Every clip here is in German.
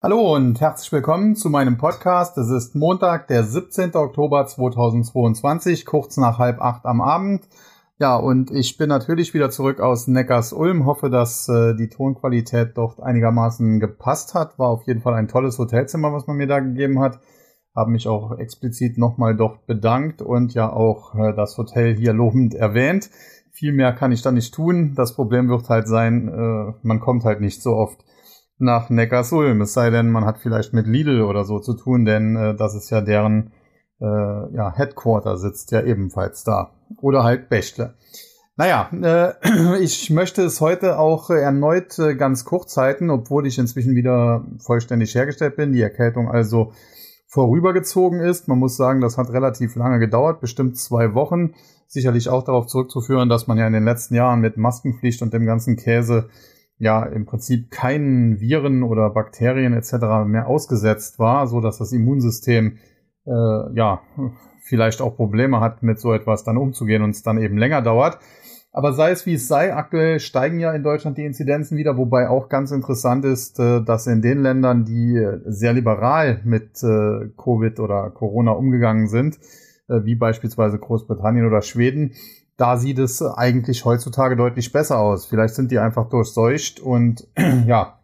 Hallo und herzlich willkommen zu meinem Podcast. Es ist Montag, der 17. Oktober 2022, kurz nach halb acht am Abend. Ja, und ich bin natürlich wieder zurück aus Neckars Ulm. Hoffe, dass äh, die Tonqualität dort einigermaßen gepasst hat. War auf jeden Fall ein tolles Hotelzimmer, was man mir da gegeben hat. Habe mich auch explizit nochmal dort bedankt und ja auch äh, das Hotel hier lobend erwähnt. Viel mehr kann ich da nicht tun. Das Problem wird halt sein, äh, man kommt halt nicht so oft nach Neckarsulm. Es sei denn, man hat vielleicht mit Lidl oder so zu tun, denn äh, das ist ja deren äh, ja, Headquarter sitzt ja ebenfalls da. Oder halt Bächle. Naja, äh, ich möchte es heute auch erneut äh, ganz kurz halten, obwohl ich inzwischen wieder vollständig hergestellt bin, die Erkältung also vorübergezogen ist. Man muss sagen, das hat relativ lange gedauert, bestimmt zwei Wochen. Sicherlich auch darauf zurückzuführen, dass man ja in den letzten Jahren mit Maskenpflicht und dem ganzen Käse ja im Prinzip keinen Viren oder Bakterien etc. mehr ausgesetzt war, so dass das Immunsystem äh, ja vielleicht auch Probleme hat, mit so etwas dann umzugehen und es dann eben länger dauert. Aber sei es wie es sei, aktuell steigen ja in Deutschland die Inzidenzen wieder, wobei auch ganz interessant ist, äh, dass in den Ländern, die sehr liberal mit äh, Covid oder Corona umgegangen sind, äh, wie beispielsweise Großbritannien oder Schweden, da sieht es eigentlich heutzutage deutlich besser aus. Vielleicht sind die einfach durchseucht und ja,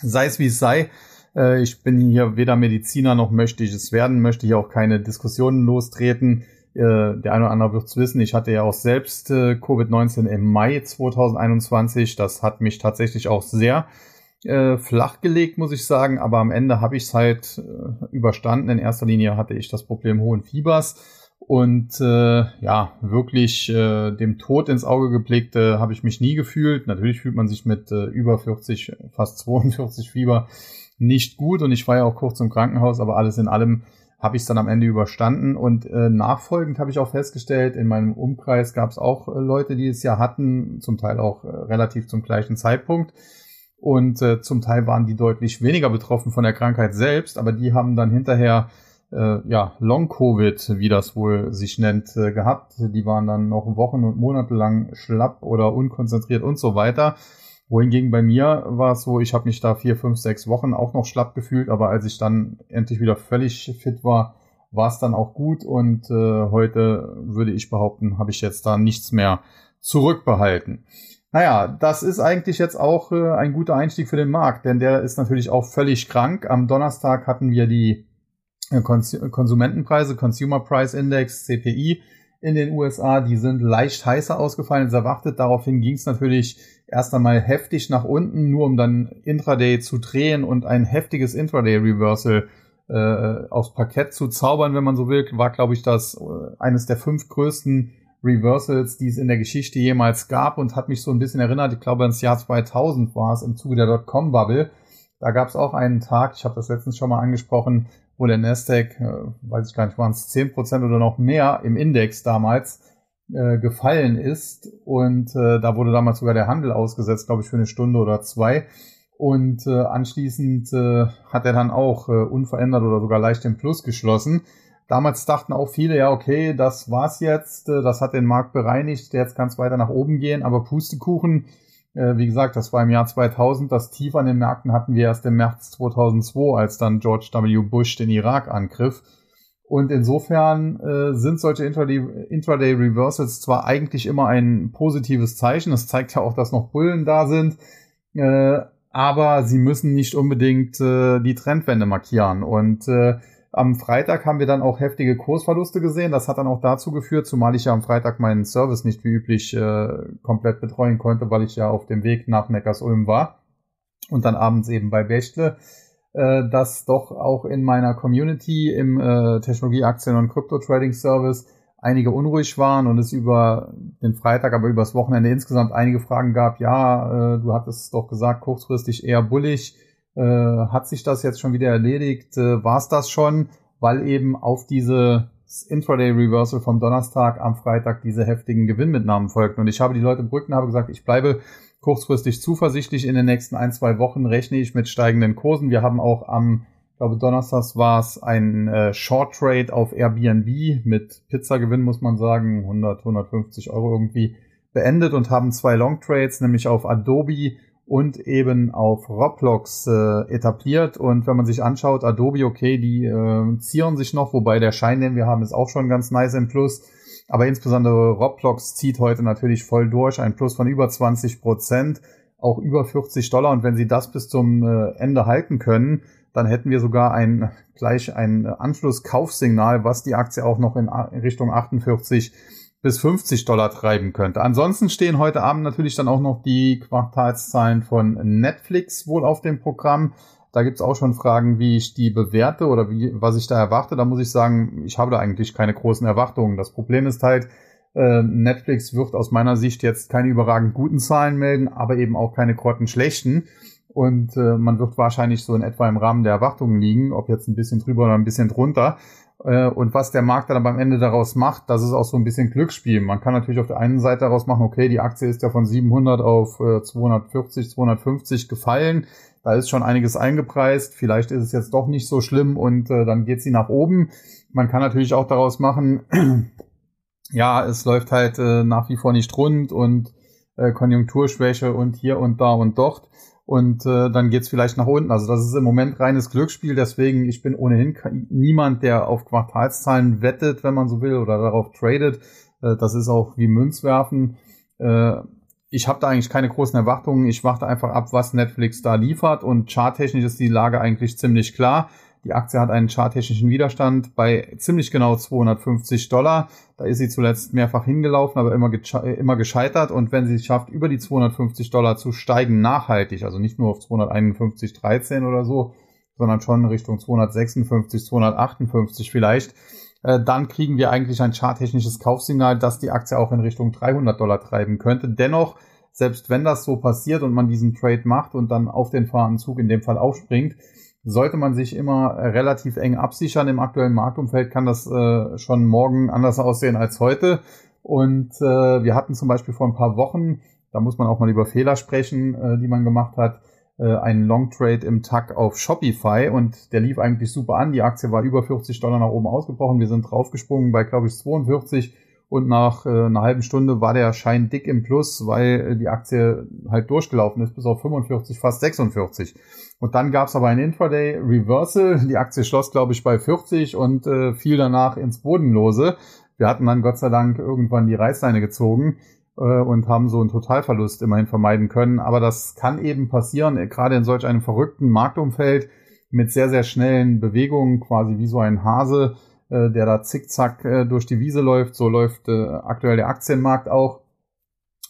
sei es wie es sei. Äh, ich bin hier weder Mediziner noch möchte ich es werden, möchte hier auch keine Diskussionen lostreten. Äh, der eine oder andere wird es wissen. Ich hatte ja auch selbst äh, Covid-19 im Mai 2021. Das hat mich tatsächlich auch sehr flach gelegt, muss ich sagen. Aber am Ende habe ich es halt überstanden. In erster Linie hatte ich das Problem hohen Fiebers und äh, ja, wirklich äh, dem Tod ins Auge geblickt äh, habe ich mich nie gefühlt. Natürlich fühlt man sich mit äh, über 40, fast 42 Fieber nicht gut. Und ich war ja auch kurz im Krankenhaus, aber alles in allem habe ich es dann am Ende überstanden. Und äh, nachfolgend habe ich auch festgestellt, in meinem Umkreis gab es auch äh, Leute, die es ja hatten, zum Teil auch äh, relativ zum gleichen Zeitpunkt. Und äh, zum Teil waren die deutlich weniger betroffen von der Krankheit selbst, aber die haben dann hinterher äh, ja, Long-Covid, wie das wohl sich nennt, äh, gehabt. Die waren dann noch Wochen und Monate lang schlapp oder unkonzentriert und so weiter. Wohingegen bei mir war es so, ich habe mich da vier, fünf, sechs Wochen auch noch schlapp gefühlt, aber als ich dann endlich wieder völlig fit war, war es dann auch gut und äh, heute würde ich behaupten, habe ich jetzt da nichts mehr zurückbehalten. Naja, das ist eigentlich jetzt auch äh, ein guter Einstieg für den Markt, denn der ist natürlich auch völlig krank. Am Donnerstag hatten wir die Konsumentenpreise, Consumer Price Index, CPI in den USA, die sind leicht heißer ausgefallen als erwartet. Daraufhin ging es natürlich erst einmal heftig nach unten, nur um dann Intraday zu drehen und ein heftiges Intraday-Reversal äh, aufs Parkett zu zaubern, wenn man so will, war, glaube ich, das äh, eines der fünf größten Reversals, die es in der Geschichte jemals gab und hat mich so ein bisschen erinnert, ich glaube, ins Jahr 2000 war es im Zuge der Dotcom-Bubble. Da gab es auch einen Tag, ich habe das letztens schon mal angesprochen, wo der Nasdaq, äh, weiß ich gar nicht, waren es 10% oder noch mehr im Index damals äh, gefallen ist. Und äh, da wurde damals sogar der Handel ausgesetzt, glaube ich, für eine Stunde oder zwei. Und äh, anschließend äh, hat er dann auch äh, unverändert oder sogar leicht im Plus geschlossen. Damals dachten auch viele, ja, okay, das war's jetzt, äh, das hat den Markt bereinigt, jetzt kann es weiter nach oben gehen, aber Pustekuchen, äh, wie gesagt, das war im Jahr 2000. Das Tief an den Märkten hatten wir erst im März 2002, als dann George W. Bush den Irak angriff. Und insofern äh, sind solche Intraday, Intraday Reversals zwar eigentlich immer ein positives Zeichen, das zeigt ja auch, dass noch Bullen da sind, äh, aber sie müssen nicht unbedingt äh, die Trendwende markieren. Und äh, am Freitag haben wir dann auch heftige Kursverluste gesehen. Das hat dann auch dazu geführt, zumal ich ja am Freitag meinen Service nicht wie üblich äh, komplett betreuen konnte, weil ich ja auf dem Weg nach Neckarsulm war und dann abends eben bei Bechtle, äh, dass doch auch in meiner Community im äh, Technologieaktien- und Krypto-Trading-Service einige unruhig waren und es über den Freitag, aber übers Wochenende insgesamt einige Fragen gab. Ja, äh, du hattest doch gesagt, kurzfristig eher bullig äh, hat sich das jetzt schon wieder erledigt? Äh, War es das schon? Weil eben auf diese Intraday Reversal vom Donnerstag am Freitag diese heftigen Gewinnmitnahmen folgten. Und ich habe die Leute brücken, habe gesagt, ich bleibe kurzfristig zuversichtlich. In den nächsten ein, zwei Wochen rechne ich mit steigenden Kursen. Wir haben auch am, ich glaube, Donnerstags war es ein äh, Short Trade auf Airbnb mit Pizzagewinn, muss man sagen, 100, 150 Euro irgendwie beendet und haben zwei Long Trades, nämlich auf Adobe und eben auf Roblox äh, etabliert. Und wenn man sich anschaut, Adobe, okay, die äh, zieren sich noch, wobei der Schein, den wir haben, ist auch schon ganz nice im Plus. Aber insbesondere Roblox zieht heute natürlich voll durch, ein Plus von über 20 Prozent, auch über 40 Dollar. Und wenn sie das bis zum äh, Ende halten können, dann hätten wir sogar ein gleich ein Anschlusskaufsignal, was die Aktie auch noch in Richtung 48 bis 50 Dollar treiben könnte. Ansonsten stehen heute Abend natürlich dann auch noch die Quartalszahlen von Netflix wohl auf dem Programm. Da gibt's auch schon Fragen, wie ich die bewerte oder wie, was ich da erwarte. Da muss ich sagen, ich habe da eigentlich keine großen Erwartungen. Das Problem ist halt, äh, Netflix wird aus meiner Sicht jetzt keine überragend guten Zahlen melden, aber eben auch keine grottenschlechten. Und äh, man wird wahrscheinlich so in etwa im Rahmen der Erwartungen liegen, ob jetzt ein bisschen drüber oder ein bisschen drunter. Äh, und was der Markt dann am Ende daraus macht, das ist auch so ein bisschen Glücksspiel. Man kann natürlich auf der einen Seite daraus machen, okay, die Aktie ist ja von 700 auf äh, 240, 250 gefallen. Da ist schon einiges eingepreist. Vielleicht ist es jetzt doch nicht so schlimm und äh, dann geht sie nach oben. Man kann natürlich auch daraus machen, ja, es läuft halt äh, nach wie vor nicht rund und äh, Konjunkturschwäche und hier und da und dort und äh, dann geht's vielleicht nach unten. Also das ist im Moment reines Glücksspiel, deswegen ich bin ohnehin niemand, der auf Quartalszahlen wettet, wenn man so will, oder darauf tradet. Äh, das ist auch wie Münzwerfen. Äh, ich habe da eigentlich keine großen Erwartungen. Ich warte einfach ab, was Netflix da liefert und charttechnisch ist die Lage eigentlich ziemlich klar. Die Aktie hat einen charttechnischen Widerstand bei ziemlich genau 250 Dollar. Da ist sie zuletzt mehrfach hingelaufen, aber immer, immer gescheitert. Und wenn sie es schafft, über die 250 Dollar zu steigen, nachhaltig, also nicht nur auf 251,13 oder so, sondern schon Richtung 256, 258 vielleicht, äh, dann kriegen wir eigentlich ein charttechnisches Kaufsignal, das die Aktie auch in Richtung 300 Dollar treiben könnte. Dennoch, selbst wenn das so passiert und man diesen Trade macht und dann auf den fahrenden Zug in dem Fall aufspringt, sollte man sich immer relativ eng absichern. Im aktuellen Marktumfeld kann das äh, schon morgen anders aussehen als heute. Und äh, wir hatten zum Beispiel vor ein paar Wochen, da muss man auch mal über Fehler sprechen, äh, die man gemacht hat, äh, einen Long Trade im Tag auf Shopify und der lief eigentlich super an. Die Aktie war über 40 Dollar nach oben ausgebrochen. Wir sind draufgesprungen bei, glaube ich, 42 und nach äh, einer halben Stunde war der Schein dick im Plus, weil die Aktie halt durchgelaufen ist bis auf 45, fast 46. Und dann gab es aber ein Intraday Reversal. Die Aktie schloss, glaube ich, bei 40 und äh, fiel danach ins Bodenlose. Wir hatten dann Gott sei Dank irgendwann die Reißleine gezogen äh, und haben so einen Totalverlust immerhin vermeiden können. Aber das kann eben passieren, äh, gerade in solch einem verrückten Marktumfeld mit sehr, sehr schnellen Bewegungen, quasi wie so ein Hase äh, der da zickzack äh, durch die Wiese läuft. So läuft äh, aktuell der Aktienmarkt auch.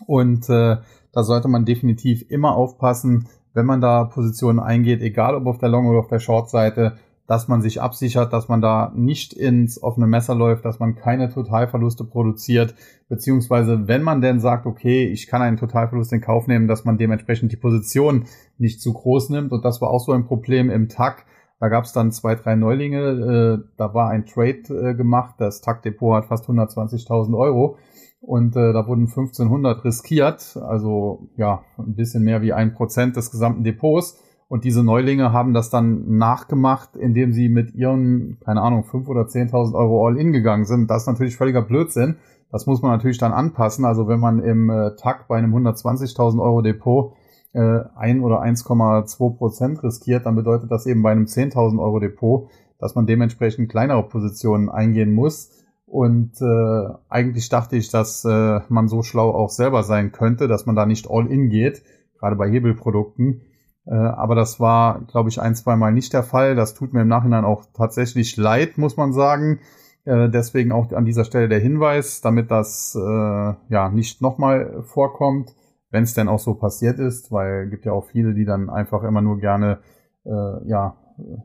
Und äh, da sollte man definitiv immer aufpassen, wenn man da Positionen eingeht, egal ob auf der Long- oder auf der Short-Seite, dass man sich absichert, dass man da nicht ins offene Messer läuft, dass man keine Totalverluste produziert, beziehungsweise wenn man denn sagt, okay, ich kann einen Totalverlust in Kauf nehmen, dass man dementsprechend die Position nicht zu groß nimmt. Und das war auch so ein Problem im TAC. Da gab es dann zwei, drei Neulinge. Äh, da war ein Trade äh, gemacht. Das TAC-Depot hat fast 120.000 Euro. Und äh, da wurden 1500 riskiert. Also ja, ein bisschen mehr wie ein Prozent des gesamten Depots. Und diese Neulinge haben das dann nachgemacht, indem sie mit ihren, keine Ahnung, 5.000 oder 10.000 Euro All-In gegangen sind. Das ist natürlich völliger Blödsinn. Das muss man natürlich dann anpassen. Also wenn man im äh, TAC bei einem 120.000 Euro Depot äh, 1 oder 1,2 Prozent riskiert, dann bedeutet das eben bei einem 10.000 Euro Depot, dass man dementsprechend kleinere Positionen eingehen muss. Und äh, eigentlich dachte ich, dass äh, man so schlau auch selber sein könnte, dass man da nicht all in geht, gerade bei Hebelprodukten. Äh, aber das war, glaube ich, ein, zwei Mal nicht der Fall. Das tut mir im Nachhinein auch tatsächlich leid, muss man sagen. Äh, deswegen auch an dieser Stelle der Hinweis, damit das äh, ja nicht nochmal vorkommt wenn es denn auch so passiert ist, weil gibt ja auch viele, die dann einfach immer nur gerne, äh, ja,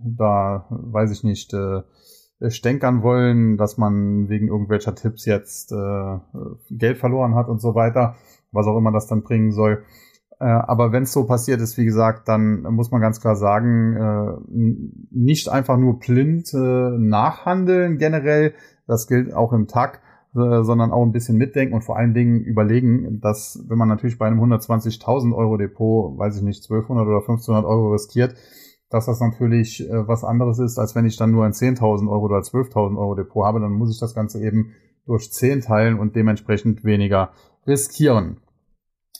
da, weiß ich nicht, äh, stänkern wollen, dass man wegen irgendwelcher Tipps jetzt äh, Geld verloren hat und so weiter, was auch immer das dann bringen soll. Äh, aber wenn es so passiert ist, wie gesagt, dann muss man ganz klar sagen, äh, nicht einfach nur blind äh, nachhandeln generell, das gilt auch im äh, sondern auch ein bisschen mitdenken und vor allen Dingen überlegen, dass wenn man natürlich bei einem 120.000 Euro Depot, weiß ich nicht, 1200 oder 1500 Euro riskiert, dass das natürlich äh, was anderes ist, als wenn ich dann nur ein 10.000 Euro oder 12.000 Euro Depot habe, dann muss ich das Ganze eben durch 10 teilen und dementsprechend weniger riskieren.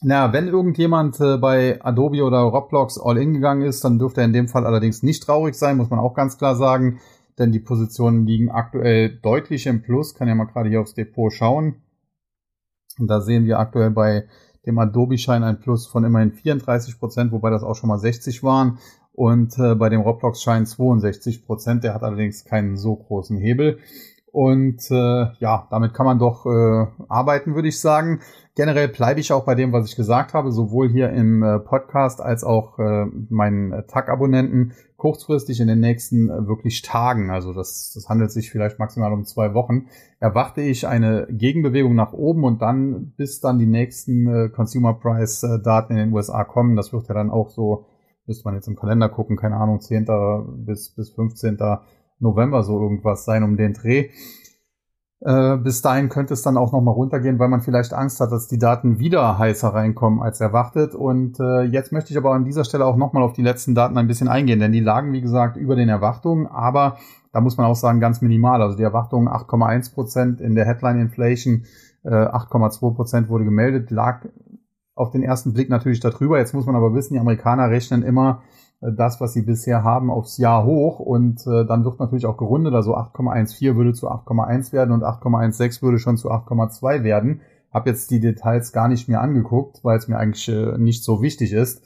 Na, wenn irgendjemand äh, bei Adobe oder Roblox all in gegangen ist, dann dürfte er in dem Fall allerdings nicht traurig sein, muss man auch ganz klar sagen, denn die Positionen liegen aktuell deutlich im Plus. Kann ja mal gerade hier aufs Depot schauen. Und da sehen wir aktuell bei dem Adobe-Schein ein Plus von immerhin 34 Prozent, wobei das auch schon mal 60 waren. Und äh, bei dem Roblox-Schein 62 Prozent. Der hat allerdings keinen so großen Hebel. Und äh, ja, damit kann man doch äh, arbeiten, würde ich sagen. Generell bleibe ich auch bei dem, was ich gesagt habe, sowohl hier im äh, Podcast als auch äh, meinen äh, Tag-Abonnenten kurzfristig in den nächsten äh, wirklich Tagen, also das, das handelt sich vielleicht maximal um zwei Wochen, erwarte ich eine Gegenbewegung nach oben und dann, bis dann die nächsten äh, Consumer Price äh, Daten in den USA kommen, das wird ja dann auch so, müsste man jetzt im Kalender gucken, keine Ahnung, 10. bis, bis 15. November so irgendwas sein um den Dreh. Äh, bis dahin könnte es dann auch nochmal runtergehen, weil man vielleicht Angst hat, dass die Daten wieder heißer reinkommen als erwartet. Und äh, jetzt möchte ich aber an dieser Stelle auch nochmal auf die letzten Daten ein bisschen eingehen, denn die lagen, wie gesagt, über den Erwartungen, aber da muss man auch sagen, ganz minimal. Also die Erwartungen 8,1 Prozent in der Headline Inflation, äh, 8,2 Prozent wurde gemeldet, lag auf den ersten Blick natürlich darüber. Jetzt muss man aber wissen, die Amerikaner rechnen immer das, was sie bisher haben, aufs Jahr hoch und äh, dann wird natürlich auch gerundet, also 8,14 würde zu 8,1 werden und 8,16 würde schon zu 8,2 werden. Hab jetzt die Details gar nicht mehr angeguckt, weil es mir eigentlich äh, nicht so wichtig ist.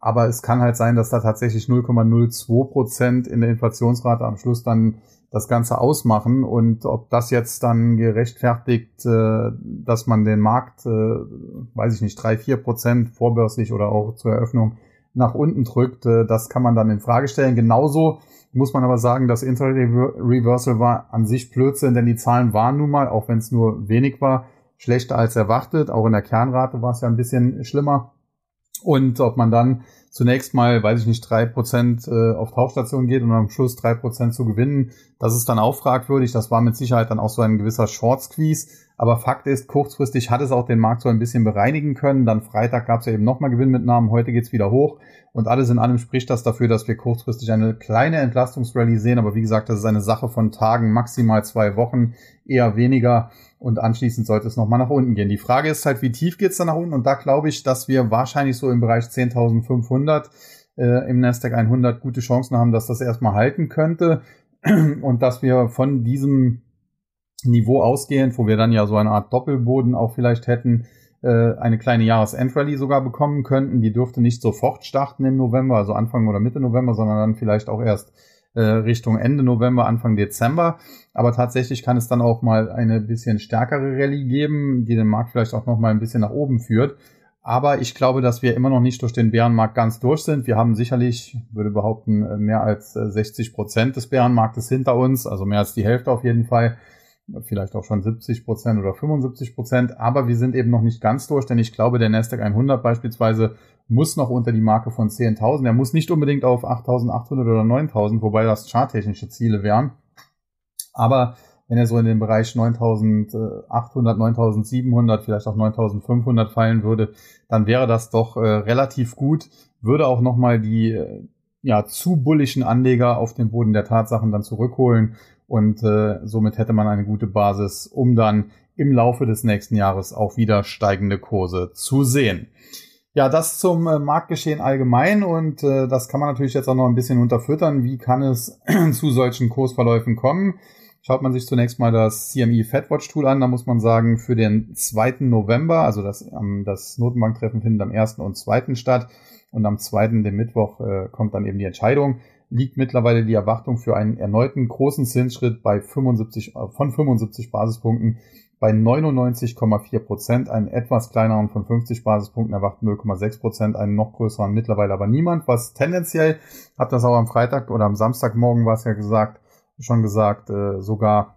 Aber es kann halt sein, dass da tatsächlich 0,02 Prozent in der Inflationsrate am Schluss dann das Ganze ausmachen und ob das jetzt dann gerechtfertigt, äh, dass man den Markt, äh, weiß ich nicht, drei, vier Prozent vorbörslich oder auch zur Eröffnung nach unten drückt, äh, das kann man dann in Frage stellen. Genauso muss man aber sagen, das Intraday Reversal war an sich Blödsinn, denn die Zahlen waren nun mal, auch wenn es nur wenig war, schlechter als erwartet. Auch in der Kernrate war es ja ein bisschen schlimmer. Und ob man dann zunächst mal, weiß ich nicht, drei Prozent äh, auf Tauchstation geht und am Schluss drei Prozent zu gewinnen, das ist dann auch fragwürdig. Das war mit Sicherheit dann auch so ein gewisser Short-Squeeze. Aber Fakt ist, kurzfristig hat es auch den Markt so ein bisschen bereinigen können. Dann Freitag gab es ja eben nochmal Gewinnmitnahmen, heute geht's wieder hoch. Und alles in allem spricht das dafür, dass wir kurzfristig eine kleine Entlastungsrallye sehen. Aber wie gesagt, das ist eine Sache von Tagen, maximal zwei Wochen, eher weniger. Und anschließend sollte es nochmal nach unten gehen. Die Frage ist halt, wie tief geht's da nach unten? Und da glaube ich, dass wir wahrscheinlich so im Bereich 10.500 äh, im Nasdaq 100 gute Chancen haben, dass das erstmal halten könnte. Und dass wir von diesem Niveau ausgehend, wo wir dann ja so eine Art Doppelboden auch vielleicht hätten, äh, eine kleine Jahresendrallye sogar bekommen könnten. Die dürfte nicht sofort starten im November, also Anfang oder Mitte November, sondern dann vielleicht auch erst äh, Richtung Ende November, Anfang Dezember. Aber tatsächlich kann es dann auch mal eine bisschen stärkere Rallye geben, die den Markt vielleicht auch noch mal ein bisschen nach oben führt. Aber ich glaube, dass wir immer noch nicht durch den Bärenmarkt ganz durch sind. Wir haben sicherlich, würde behaupten, mehr als 60 Prozent des Bärenmarktes hinter uns, also mehr als die Hälfte auf jeden Fall vielleicht auch schon 70 Prozent oder 75 Prozent, aber wir sind eben noch nicht ganz durch, denn ich glaube, der Nasdaq 100 beispielsweise muss noch unter die Marke von 10.000. Er muss nicht unbedingt auf 8.800 oder 9.000, wobei das charttechnische Ziele wären. Aber wenn er so in den Bereich 9.800, 9.700, vielleicht auch 9.500 fallen würde, dann wäre das doch äh, relativ gut, würde auch nochmal die äh, ja, zu bullischen Anleger auf den Boden der Tatsachen dann zurückholen und äh, somit hätte man eine gute Basis, um dann im Laufe des nächsten Jahres auch wieder steigende Kurse zu sehen. Ja, das zum äh, Marktgeschehen allgemein und äh, das kann man natürlich jetzt auch noch ein bisschen unterfüttern. Wie kann es zu solchen Kursverläufen kommen? Schaut man sich zunächst mal das CME Fedwatch Tool an, da muss man sagen, für den 2. November, also das, das Notenbanktreffen findet am 1. und 2. statt und am 2. dem Mittwoch äh, kommt dann eben die Entscheidung liegt mittlerweile die Erwartung für einen erneuten großen Zinsschritt bei 75, äh, von 75 Basispunkten bei 99,4 Prozent, einen etwas kleineren von 50 Basispunkten erwarten 0,6 Prozent, einen noch größeren mittlerweile aber niemand, was tendenziell, hat das auch am Freitag oder am Samstagmorgen war es ja gesagt, schon gesagt, äh, sogar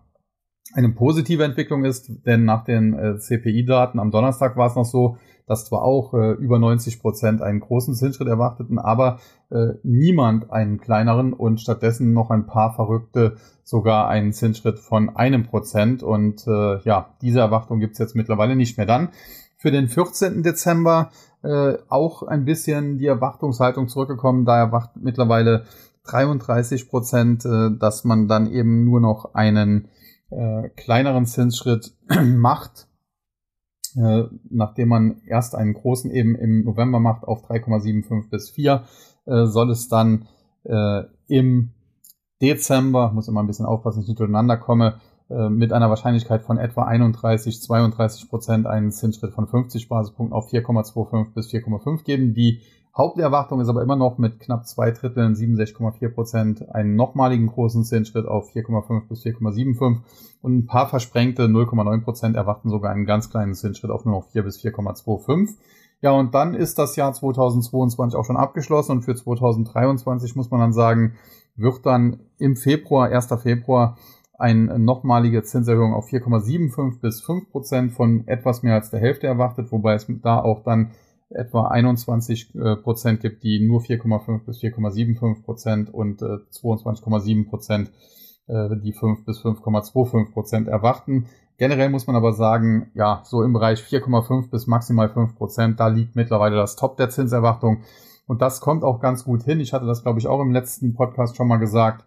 eine positive Entwicklung ist, denn nach den äh, CPI-Daten am Donnerstag war es noch so, dass zwar auch äh, über 90 Prozent einen großen Zinsschritt erwarteten, aber äh, niemand einen kleineren und stattdessen noch ein paar Verrückte sogar einen Zinsschritt von einem Prozent. Und äh, ja, diese Erwartung gibt's jetzt mittlerweile nicht mehr. Dann für den 14. Dezember äh, auch ein bisschen die Erwartungshaltung zurückgekommen. Da erwacht mittlerweile 33 Prozent, äh, dass man dann eben nur noch einen äh, kleineren Zinsschritt macht äh, nachdem man erst einen großen eben im November macht auf 3,75 bis 4, äh, soll es dann äh, im Dezember, muss immer ein bisschen aufpassen, dass ich nicht durcheinander komme, äh, mit einer Wahrscheinlichkeit von etwa 31, 32 Prozent einen Zinsschritt von 50 Basispunkten auf 4,25 bis 4,5 geben. Die Haupterwartung ist aber immer noch mit knapp zwei Dritteln, 67,4 Prozent, einen nochmaligen großen Zinsschritt auf 4,5 bis 4,75 und ein paar versprengte 0,9 Prozent erwarten sogar einen ganz kleinen Zinsschritt auf nur noch 4 bis 4,25. Ja, und dann ist das Jahr 2022 auch schon abgeschlossen und für 2023 muss man dann sagen, wird dann im Februar, 1. Februar, eine nochmalige Zinserhöhung auf 4,75 bis 5 Prozent von etwas mehr als der Hälfte erwartet, wobei es da auch dann etwa 21 äh, Prozent gibt, die nur 4,5 bis 4,75 Prozent und äh, 22,7 Prozent, äh, die 5 bis 5,25 Prozent erwarten. Generell muss man aber sagen, ja, so im Bereich 4,5 bis maximal 5 Prozent, da liegt mittlerweile das Top der Zinserwartung. Und das kommt auch ganz gut hin. Ich hatte das, glaube ich, auch im letzten Podcast schon mal gesagt.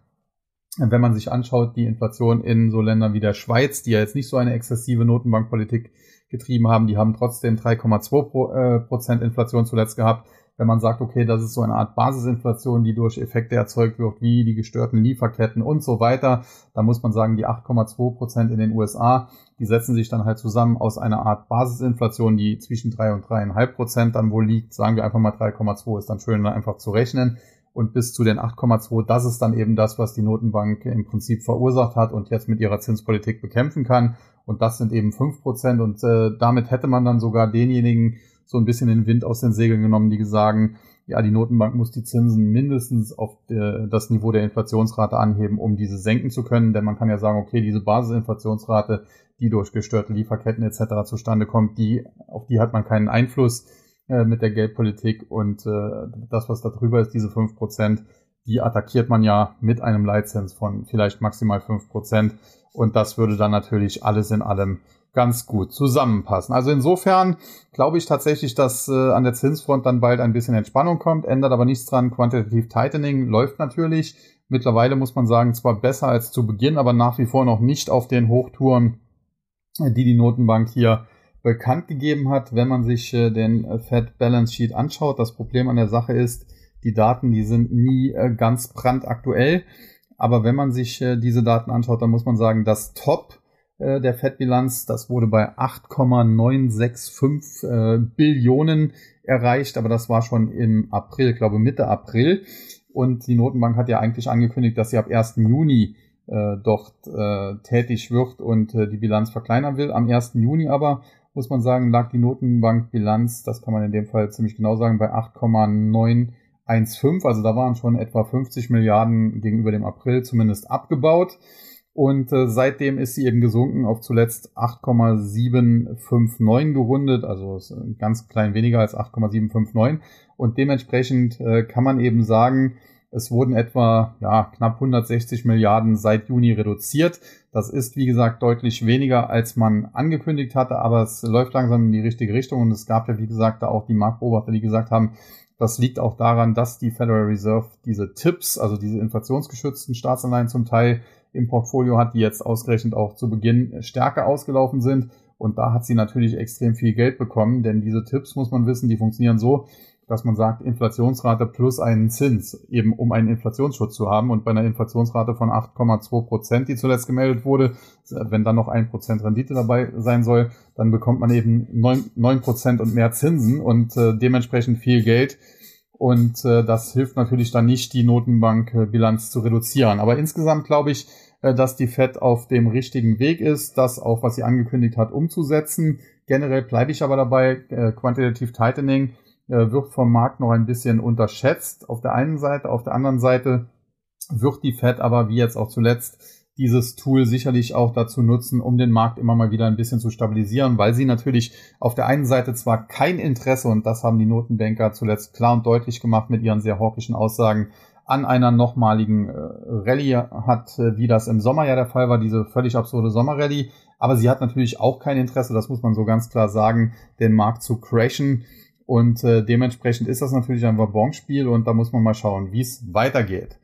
Wenn man sich anschaut, die Inflation in so Ländern wie der Schweiz, die ja jetzt nicht so eine exzessive Notenbankpolitik getrieben haben, die haben trotzdem 3,2 äh, Prozent Inflation zuletzt gehabt. Wenn man sagt, okay, das ist so eine Art Basisinflation, die durch Effekte erzeugt wird, wie die gestörten Lieferketten und so weiter, dann muss man sagen, die 8,2 Prozent in den USA, die setzen sich dann halt zusammen aus einer Art Basisinflation, die zwischen 3 und 3,5 Prozent dann wohl liegt. Sagen wir einfach mal 3,2 ist dann schön einfach zu rechnen. Und bis zu den 8,2, das ist dann eben das, was die Notenbank im Prinzip verursacht hat und jetzt mit ihrer Zinspolitik bekämpfen kann. Und das sind eben 5 Prozent. Und äh, damit hätte man dann sogar denjenigen so ein bisschen den Wind aus den Segeln genommen, die sagen, ja, die Notenbank muss die Zinsen mindestens auf der, das Niveau der Inflationsrate anheben, um diese senken zu können. Denn man kann ja sagen, okay, diese Basisinflationsrate, die durch gestörte Lieferketten etc. zustande kommt, die, auf die hat man keinen Einfluss äh, mit der Geldpolitik und äh, das, was da drüber ist, diese fünf Prozent, die attackiert man ja mit einem Leitzins von vielleicht maximal fünf Prozent und das würde dann natürlich alles in allem ganz gut zusammenpassen. Also insofern glaube ich tatsächlich, dass äh, an der Zinsfront dann bald ein bisschen Entspannung kommt, ändert aber nichts dran. Quantitative Tightening läuft natürlich. Mittlerweile muss man sagen, zwar besser als zu Beginn, aber nach wie vor noch nicht auf den Hochtouren, die die Notenbank hier bekannt gegeben hat, wenn man sich äh, den äh, Fed Balance Sheet anschaut. Das Problem an der Sache ist, die Daten, die sind nie äh, ganz brandaktuell. Aber wenn man sich diese Daten anschaut, dann muss man sagen, das Top der Fed-Bilanz, das wurde bei 8,965 Billionen erreicht, aber das war schon im April, glaube Mitte April. Und die Notenbank hat ja eigentlich angekündigt, dass sie ab 1. Juni äh, dort äh, tätig wird und äh, die Bilanz verkleinern will. Am 1. Juni aber muss man sagen, lag die Notenbankbilanz, das kann man in dem Fall ziemlich genau sagen, bei 8,915. Also da waren schon etwa 50 Milliarden gegenüber dem April zumindest abgebaut. Und äh, seitdem ist sie eben gesunken auf zuletzt 8,759 gerundet, also ganz klein weniger als 8,759. Und dementsprechend äh, kann man eben sagen, es wurden etwa ja, knapp 160 Milliarden seit Juni reduziert. Das ist, wie gesagt, deutlich weniger, als man angekündigt hatte, aber es läuft langsam in die richtige Richtung und es gab ja, wie gesagt, da auch die Marktbeobachter, die gesagt haben, das liegt auch daran, dass die Federal Reserve diese Tipps, also diese inflationsgeschützten Staatsanleihen zum Teil im Portfolio hat, die jetzt ausgerechnet auch zu Beginn stärker ausgelaufen sind. Und da hat sie natürlich extrem viel Geld bekommen, denn diese Tipps, muss man wissen, die funktionieren so, dass man sagt, Inflationsrate plus einen Zins, eben um einen Inflationsschutz zu haben. Und bei einer Inflationsrate von 8,2 Prozent, die zuletzt gemeldet wurde, wenn dann noch ein Prozent Rendite dabei sein soll, dann bekommt man eben neun Prozent und mehr Zinsen und äh, dementsprechend viel Geld. Und äh, das hilft natürlich dann nicht, die Notenbankbilanz zu reduzieren. Aber insgesamt glaube ich, äh, dass die Fed auf dem richtigen Weg ist, das auch, was sie angekündigt hat, umzusetzen. Generell bleibe ich aber dabei, äh, Quantitative Tightening wird vom Markt noch ein bisschen unterschätzt. Auf der einen Seite, auf der anderen Seite wird die Fed aber wie jetzt auch zuletzt dieses Tool sicherlich auch dazu nutzen, um den Markt immer mal wieder ein bisschen zu stabilisieren, weil sie natürlich auf der einen Seite zwar kein Interesse, und das haben die Notenbanker zuletzt klar und deutlich gemacht mit ihren sehr hawkischen Aussagen, an einer nochmaligen äh, Rallye hat, äh, wie das im Sommer ja der Fall war, diese völlig absurde Sommerrallye. Aber sie hat natürlich auch kein Interesse, das muss man so ganz klar sagen, den Markt zu crashen. Und äh, dementsprechend ist das natürlich ein Wabonspiel und da muss man mal schauen, wie es weitergeht.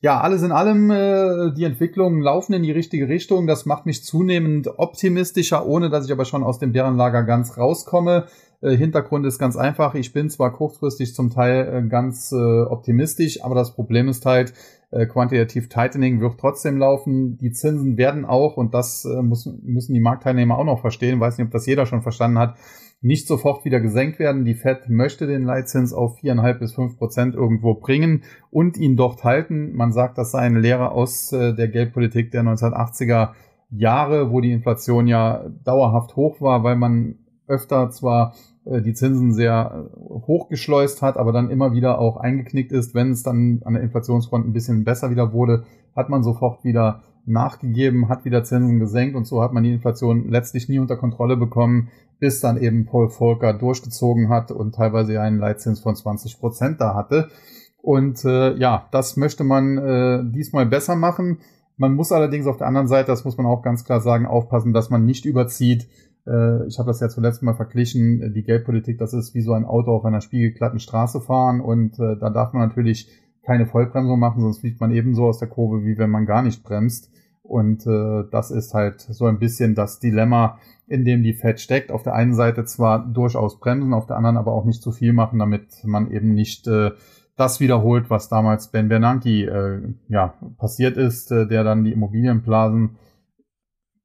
Ja, alles in allem, äh, die Entwicklungen laufen in die richtige Richtung. Das macht mich zunehmend optimistischer, ohne dass ich aber schon aus dem Bärenlager ganz rauskomme. Äh, Hintergrund ist ganz einfach. Ich bin zwar kurzfristig zum Teil äh, ganz äh, optimistisch, aber das Problem ist halt, äh, Quantitative Tightening wird trotzdem laufen. Die Zinsen werden auch, und das äh, muss, müssen die Marktteilnehmer auch noch verstehen, weiß nicht, ob das jeder schon verstanden hat, nicht sofort wieder gesenkt werden. Die Fed möchte den Leitzins auf viereinhalb bis fünf Prozent irgendwo bringen und ihn dort halten. Man sagt, das sei eine Lehre aus äh, der Geldpolitik der 1980er Jahre, wo die Inflation ja dauerhaft hoch war, weil man öfter zwar äh, die Zinsen sehr äh, hochgeschleust hat, aber dann immer wieder auch eingeknickt ist. Wenn es dann an der Inflationsfront ein bisschen besser wieder wurde, hat man sofort wieder nachgegeben, hat wieder Zinsen gesenkt und so hat man die Inflation letztlich nie unter Kontrolle bekommen, bis dann eben Paul Volcker durchgezogen hat und teilweise einen Leitzins von 20 Prozent da hatte. Und äh, ja, das möchte man äh, diesmal besser machen. Man muss allerdings auf der anderen Seite, das muss man auch ganz klar sagen, aufpassen, dass man nicht überzieht. Äh, ich habe das ja zuletzt mal verglichen. Die Geldpolitik, das ist wie so ein Auto auf einer spiegelglatten Straße fahren und äh, da darf man natürlich keine Vollbremsung machen, sonst fliegt man ebenso aus der Kurve, wie wenn man gar nicht bremst. Und äh, das ist halt so ein bisschen das Dilemma, in dem die Fed steckt. Auf der einen Seite zwar durchaus bremsen, auf der anderen aber auch nicht zu viel machen, damit man eben nicht äh, das wiederholt, was damals Ben Bernanke äh, ja, passiert ist, äh, der dann die Immobilienblasen,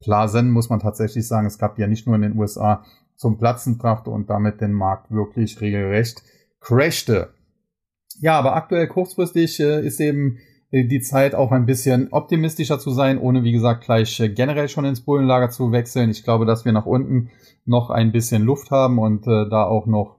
Blasen muss man tatsächlich sagen, es gab ja nicht nur in den USA, zum Platzen brachte und damit den Markt wirklich regelrecht crashte. Ja, aber aktuell kurzfristig äh, ist eben die Zeit auch ein bisschen optimistischer zu sein, ohne wie gesagt gleich äh, generell schon ins Bullenlager zu wechseln. Ich glaube, dass wir nach unten noch ein bisschen Luft haben und äh, da auch noch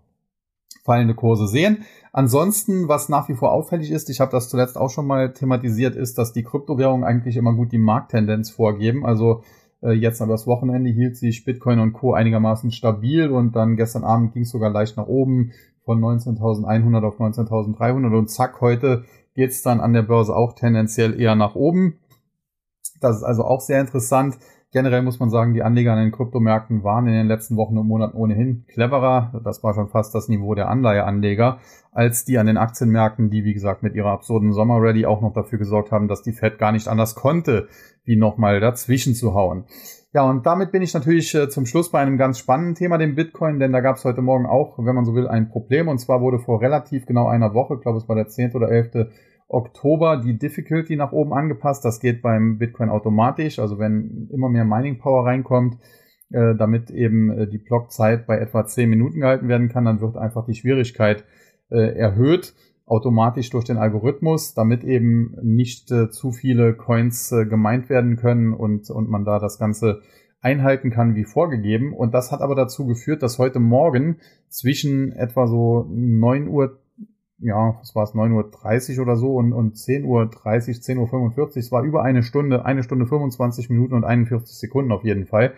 fallende Kurse sehen. Ansonsten, was nach wie vor auffällig ist, ich habe das zuletzt auch schon mal thematisiert, ist, dass die Kryptowährungen eigentlich immer gut die Markttendenz vorgeben. Also äh, jetzt aber das Wochenende hielt sich Bitcoin und Co. einigermaßen stabil und dann gestern Abend ging es sogar leicht nach oben von 19.100 auf 19.300 und zack, heute geht's dann an der Börse auch tendenziell eher nach oben. Das ist also auch sehr interessant. Generell muss man sagen, die Anleger an den Kryptomärkten waren in den letzten Wochen und Monaten ohnehin cleverer. Das war schon fast das Niveau der Anleiheanleger, als die an den Aktienmärkten, die wie gesagt mit ihrer absurden Sommer-Ready auch noch dafür gesorgt haben, dass die Fed gar nicht anders konnte, wie nochmal dazwischen zu hauen. Ja, und damit bin ich natürlich äh, zum Schluss bei einem ganz spannenden Thema, dem Bitcoin, denn da gab es heute Morgen auch, wenn man so will, ein Problem. Und zwar wurde vor relativ genau einer Woche, ich glaube es war der 10. oder 11. Oktober, die Difficulty nach oben angepasst. Das geht beim Bitcoin automatisch, also wenn immer mehr Mining Power reinkommt, äh, damit eben äh, die Blockzeit bei etwa 10 Minuten gehalten werden kann, dann wird einfach die Schwierigkeit äh, erhöht automatisch durch den Algorithmus, damit eben nicht äh, zu viele Coins äh, gemeint werden können und, und man da das Ganze einhalten kann wie vorgegeben. Und das hat aber dazu geführt, dass heute Morgen zwischen etwa so 9 Uhr, ja, was war es, 9.30 Uhr oder so und, und 10.30 Uhr, 10.45 Uhr, es war über eine Stunde, eine Stunde 25 Minuten und 41 Sekunden auf jeden Fall,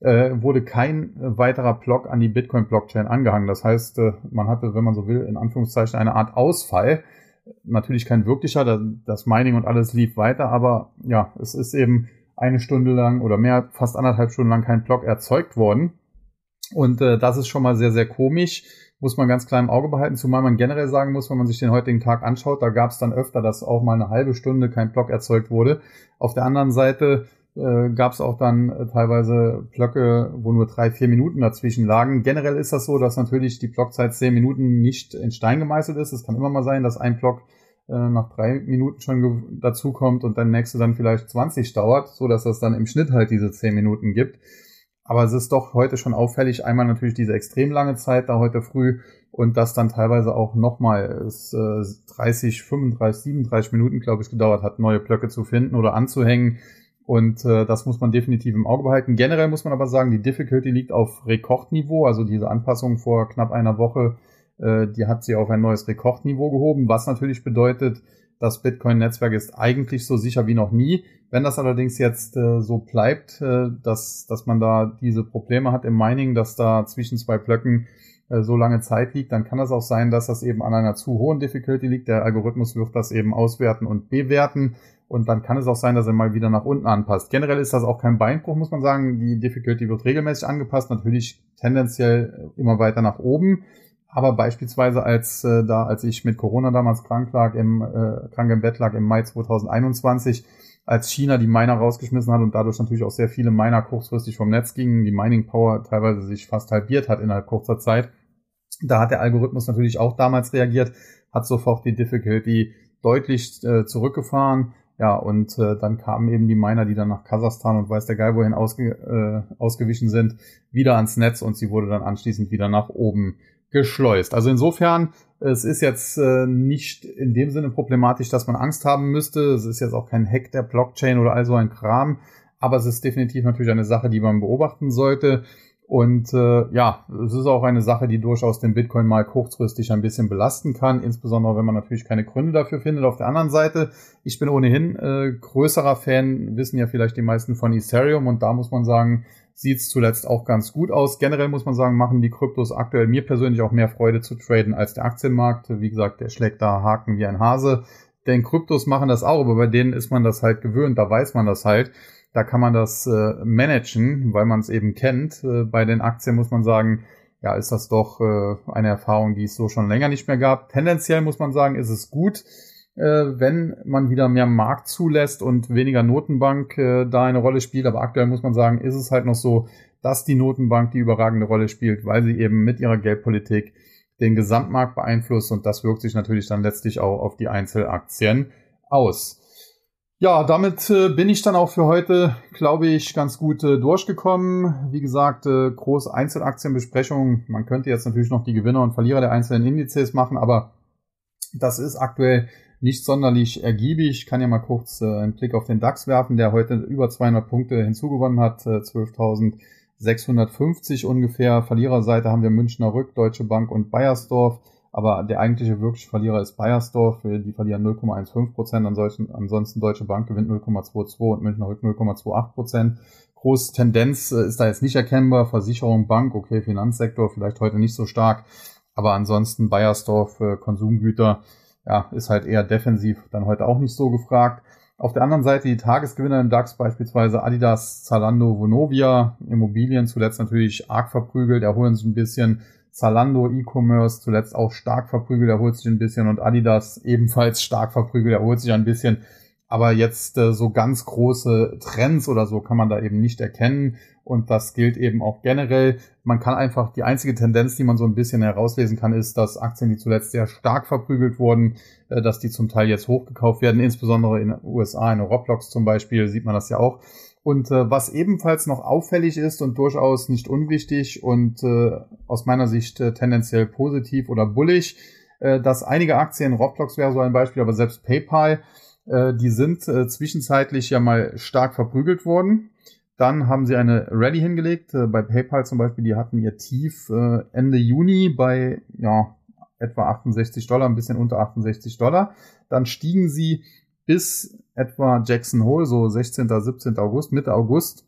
äh, wurde kein weiterer Block an die Bitcoin-Blockchain angehangen. Das heißt, äh, man hatte, wenn man so will, in Anführungszeichen eine Art Ausfall. Natürlich kein wirklicher, das Mining und alles lief weiter, aber ja, es ist eben eine Stunde lang oder mehr, fast anderthalb Stunden lang kein Block erzeugt worden. Und äh, das ist schon mal sehr, sehr komisch. Muss man ganz klar im Auge behalten, zumal man generell sagen muss, wenn man sich den heutigen Tag anschaut, da gab es dann öfter, dass auch mal eine halbe Stunde kein Block erzeugt wurde. Auf der anderen Seite äh, gab es auch dann äh, teilweise Blöcke, wo nur drei, vier Minuten dazwischen lagen. Generell ist das so, dass natürlich die Blockzeit zehn Minuten nicht in Stein gemeißelt ist. Es kann immer mal sein, dass ein Block äh, nach drei Minuten schon dazukommt und der nächste dann vielleicht 20 dauert, so dass das dann im Schnitt halt diese zehn Minuten gibt. Aber es ist doch heute schon auffällig. Einmal natürlich diese extrem lange Zeit da heute früh und das dann teilweise auch nochmal äh, 30, 35, 37 Minuten, glaube ich, gedauert hat, neue Blöcke zu finden oder anzuhängen. Und äh, das muss man definitiv im Auge behalten. Generell muss man aber sagen, die Difficulty liegt auf Rekordniveau. Also diese Anpassung vor knapp einer Woche, äh, die hat sie auf ein neues Rekordniveau gehoben, was natürlich bedeutet, das Bitcoin-Netzwerk ist eigentlich so sicher wie noch nie. Wenn das allerdings jetzt äh, so bleibt, äh, dass, dass man da diese Probleme hat im Mining, dass da zwischen zwei Blöcken äh, so lange Zeit liegt, dann kann das auch sein, dass das eben an einer zu hohen Difficulty liegt. Der Algorithmus wird das eben auswerten und bewerten. Und dann kann es auch sein, dass er mal wieder nach unten anpasst. Generell ist das auch kein Beinbruch, muss man sagen. Die Difficulty wird regelmäßig angepasst, natürlich tendenziell immer weiter nach oben. Aber beispielsweise als äh, da, als ich mit Corona damals krank lag, im äh, krank im Bett lag im Mai 2021, als China die Miner rausgeschmissen hat und dadurch natürlich auch sehr viele Miner kurzfristig vom Netz gingen, die Mining Power teilweise sich fast halbiert hat innerhalb kurzer Zeit. Da hat der Algorithmus natürlich auch damals reagiert, hat sofort die Difficulty deutlich äh, zurückgefahren. Ja, und äh, dann kamen eben die Miner, die dann nach Kasachstan und weiß der Geil wohin ausge, äh, ausgewichen sind, wieder ans Netz und sie wurde dann anschließend wieder nach oben geschleust. Also insofern, es ist jetzt äh, nicht in dem Sinne problematisch, dass man Angst haben müsste. Es ist jetzt auch kein Hack der Blockchain oder all so ein Kram, aber es ist definitiv natürlich eine Sache, die man beobachten sollte. Und äh, ja, es ist auch eine Sache, die durchaus den Bitcoin mal kurzfristig ein bisschen belasten kann, insbesondere wenn man natürlich keine Gründe dafür findet. Auf der anderen Seite, ich bin ohnehin äh, größerer Fan, wissen ja vielleicht die meisten von Ethereum und da muss man sagen, sieht es zuletzt auch ganz gut aus. Generell muss man sagen, machen die Kryptos aktuell mir persönlich auch mehr Freude zu traden als der Aktienmarkt. Wie gesagt, der schlägt da Haken wie ein Hase. Denn Kryptos machen das auch, aber bei denen ist man das halt gewöhnt, da weiß man das halt. Da kann man das äh, managen, weil man es eben kennt. Äh, bei den Aktien muss man sagen, ja, ist das doch äh, eine Erfahrung, die es so schon länger nicht mehr gab. Tendenziell muss man sagen, ist es gut wenn man wieder mehr Markt zulässt und weniger Notenbank äh, da eine Rolle spielt. Aber aktuell muss man sagen, ist es halt noch so, dass die Notenbank die überragende Rolle spielt, weil sie eben mit ihrer Geldpolitik den Gesamtmarkt beeinflusst und das wirkt sich natürlich dann letztlich auch auf die Einzelaktien aus. Ja, damit äh, bin ich dann auch für heute, glaube ich, ganz gut äh, durchgekommen. Wie gesagt, äh, große Einzelaktienbesprechung. Man könnte jetzt natürlich noch die Gewinner und Verlierer der einzelnen Indizes machen, aber das ist aktuell nicht sonderlich ergiebig. Kann ja mal kurz äh, einen Blick auf den DAX werfen, der heute über 200 Punkte hinzugewonnen hat, äh, 12.650 ungefähr. Verliererseite haben wir Münchner Rück, Deutsche Bank und Bayersdorf. Aber der eigentliche wirkliche Verlierer ist Bayersdorf. Die verlieren 0,15 Prozent. Ansonsten Deutsche Bank gewinnt 0,22 und Münchner Rück 0,28 Prozent. Große Tendenz äh, ist da jetzt nicht erkennbar. Versicherung, Bank, okay, Finanzsektor vielleicht heute nicht so stark. Aber ansonsten Bayersdorf, äh, Konsumgüter, ja, ist halt eher defensiv dann heute auch nicht so gefragt. Auf der anderen Seite die Tagesgewinner im DAX beispielsweise Adidas, Zalando, Vonovia, Immobilien zuletzt natürlich arg verprügelt, erholen sich ein bisschen. Zalando, E-Commerce zuletzt auch stark verprügelt, erholt sich ein bisschen und Adidas ebenfalls stark verprügelt, erholt sich ein bisschen. Aber jetzt äh, so ganz große Trends oder so kann man da eben nicht erkennen. Und das gilt eben auch generell. Man kann einfach, die einzige Tendenz, die man so ein bisschen herauslesen kann, ist, dass Aktien, die zuletzt sehr stark verprügelt wurden, äh, dass die zum Teil jetzt hochgekauft werden. Insbesondere in den USA, in Roblox zum Beispiel, sieht man das ja auch. Und äh, was ebenfalls noch auffällig ist und durchaus nicht unwichtig und äh, aus meiner Sicht äh, tendenziell positiv oder bullig, äh, dass einige Aktien, Roblox wäre so ein Beispiel, aber selbst PayPal, äh, die sind äh, zwischenzeitlich ja mal stark verprügelt worden. Dann haben sie eine Rallye hingelegt. Äh, bei PayPal zum Beispiel, die hatten ihr Tief äh, Ende Juni bei ja, etwa 68 Dollar, ein bisschen unter 68 Dollar. Dann stiegen sie bis etwa Jackson Hole, so 16. 17. August, Mitte August,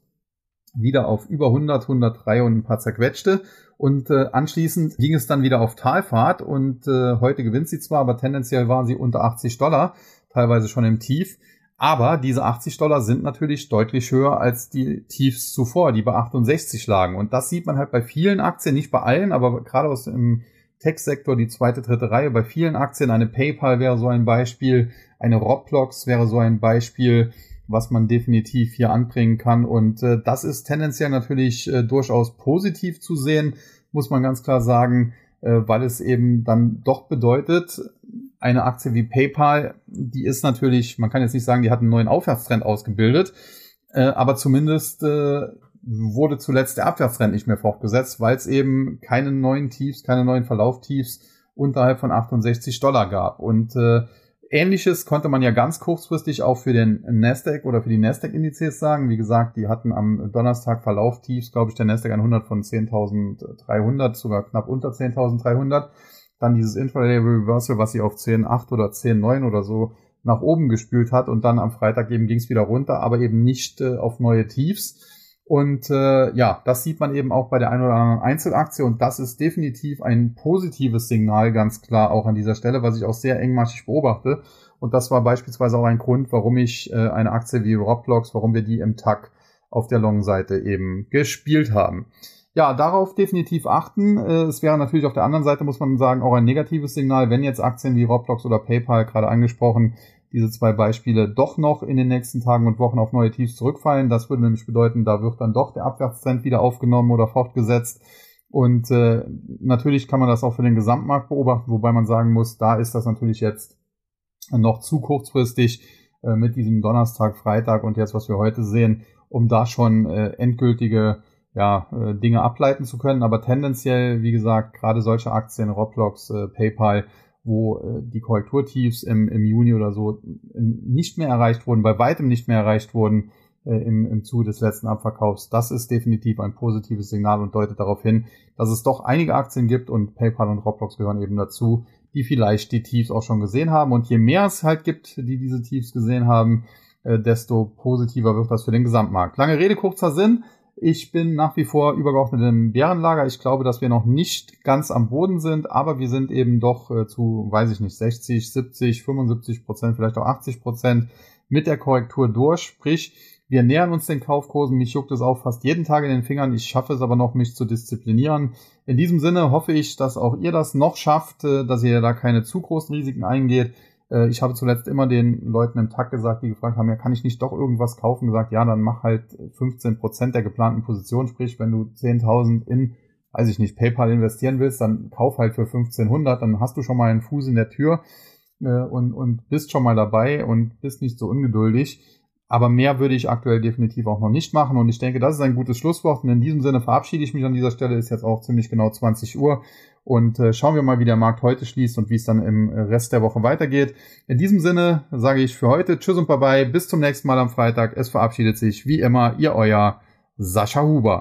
wieder auf über 100, 103 und ein paar zerquetschte. Und äh, anschließend ging es dann wieder auf Talfahrt und äh, heute gewinnt sie zwar, aber tendenziell waren sie unter 80 Dollar teilweise schon im Tief. Aber diese 80 Dollar sind natürlich deutlich höher als die Tiefs zuvor, die bei 68 lagen. Und das sieht man halt bei vielen Aktien, nicht bei allen, aber gerade aus dem Tech-Sektor die zweite, dritte Reihe. Bei vielen Aktien, eine PayPal wäre so ein Beispiel, eine Roblox wäre so ein Beispiel, was man definitiv hier anbringen kann. Und äh, das ist tendenziell natürlich äh, durchaus positiv zu sehen, muss man ganz klar sagen, äh, weil es eben dann doch bedeutet, eine Aktie wie PayPal, die ist natürlich, man kann jetzt nicht sagen, die hat einen neuen Aufwärtstrend ausgebildet, äh, aber zumindest äh, wurde zuletzt der Abwärtstrend nicht mehr fortgesetzt, weil es eben keine neuen Tiefs, keine neuen Verlauftiefs unterhalb von 68 Dollar gab. Und äh, Ähnliches konnte man ja ganz kurzfristig auch für den Nasdaq oder für die Nasdaq-Indizes sagen. Wie gesagt, die hatten am Donnerstag Verlauftiefs, glaube ich, der Nasdaq 100 von 10.300, sogar knapp unter 10.300. Dann dieses Intraday Reversal, was sie auf 10.8 oder 10.9 oder so nach oben gespült hat und dann am Freitag eben ging es wieder runter, aber eben nicht äh, auf neue Tiefs. Und äh, ja, das sieht man eben auch bei der einen oder anderen Einzelaktie und das ist definitiv ein positives Signal, ganz klar auch an dieser Stelle, was ich auch sehr engmaschig beobachte. Und das war beispielsweise auch ein Grund, warum ich äh, eine Aktie wie Roblox, warum wir die im TAC auf der Long-Seite eben gespielt haben. Ja, darauf definitiv achten. Äh, es wäre natürlich auf der anderen Seite, muss man sagen, auch ein negatives Signal, wenn jetzt Aktien wie Roblox oder PayPal, gerade angesprochen, diese zwei Beispiele doch noch in den nächsten Tagen und Wochen auf neue Tiefs zurückfallen. Das würde nämlich bedeuten, da wird dann doch der Abwärtstrend wieder aufgenommen oder fortgesetzt. Und äh, natürlich kann man das auch für den Gesamtmarkt beobachten, wobei man sagen muss, da ist das natürlich jetzt noch zu kurzfristig äh, mit diesem Donnerstag, Freitag und jetzt, was wir heute sehen, um da schon äh, endgültige ja, äh, Dinge ableiten zu können. Aber tendenziell, wie gesagt, gerade solche Aktien, Roblox, äh, PayPal, wo äh, die Korrekturtiefs im, im Juni oder so nicht mehr erreicht wurden, bei weitem nicht mehr erreicht wurden äh, im, im Zuge des letzten Abverkaufs. Das ist definitiv ein positives Signal und deutet darauf hin, dass es doch einige Aktien gibt und PayPal und Roblox gehören eben dazu, die vielleicht die Tiefs auch schon gesehen haben. Und je mehr es halt gibt, die diese Tiefs gesehen haben, äh, desto positiver wird das für den Gesamtmarkt. Lange Rede, kurzer Sinn. Ich bin nach wie vor übergeordnet im Bärenlager. Ich glaube, dass wir noch nicht ganz am Boden sind, aber wir sind eben doch äh, zu, weiß ich nicht, 60, 70, 75 Prozent, vielleicht auch 80 Prozent mit der Korrektur durch. Sprich, wir nähern uns den Kaufkursen. Mich juckt es auch fast jeden Tag in den Fingern. Ich schaffe es aber noch, mich zu disziplinieren. In diesem Sinne hoffe ich, dass auch ihr das noch schafft, äh, dass ihr da keine zu großen Risiken eingeht. Äh, ich habe zuletzt immer den Leuten im Tag gesagt, die gefragt haben, ja, kann ich nicht doch irgendwas kaufen? Gesagt, ja, dann mach halt 15 Prozent der geplanten Position. Sprich, wenn du 10.000 in, weiß ich nicht, PayPal investieren willst, dann kauf halt für 1500, dann hast du schon mal einen Fuß in der Tür äh, und, und bist schon mal dabei und bist nicht so ungeduldig. Aber mehr würde ich aktuell definitiv auch noch nicht machen. Und ich denke, das ist ein gutes Schlusswort. Und in diesem Sinne verabschiede ich mich an dieser Stelle. Ist jetzt auch ziemlich genau 20 Uhr. Und äh, schauen wir mal, wie der Markt heute schließt und wie es dann im Rest der Woche weitergeht. In diesem Sinne sage ich für heute Tschüss und Bye-bye. Bis zum nächsten Mal am Freitag. Es verabschiedet sich wie immer Ihr euer Sascha Huber.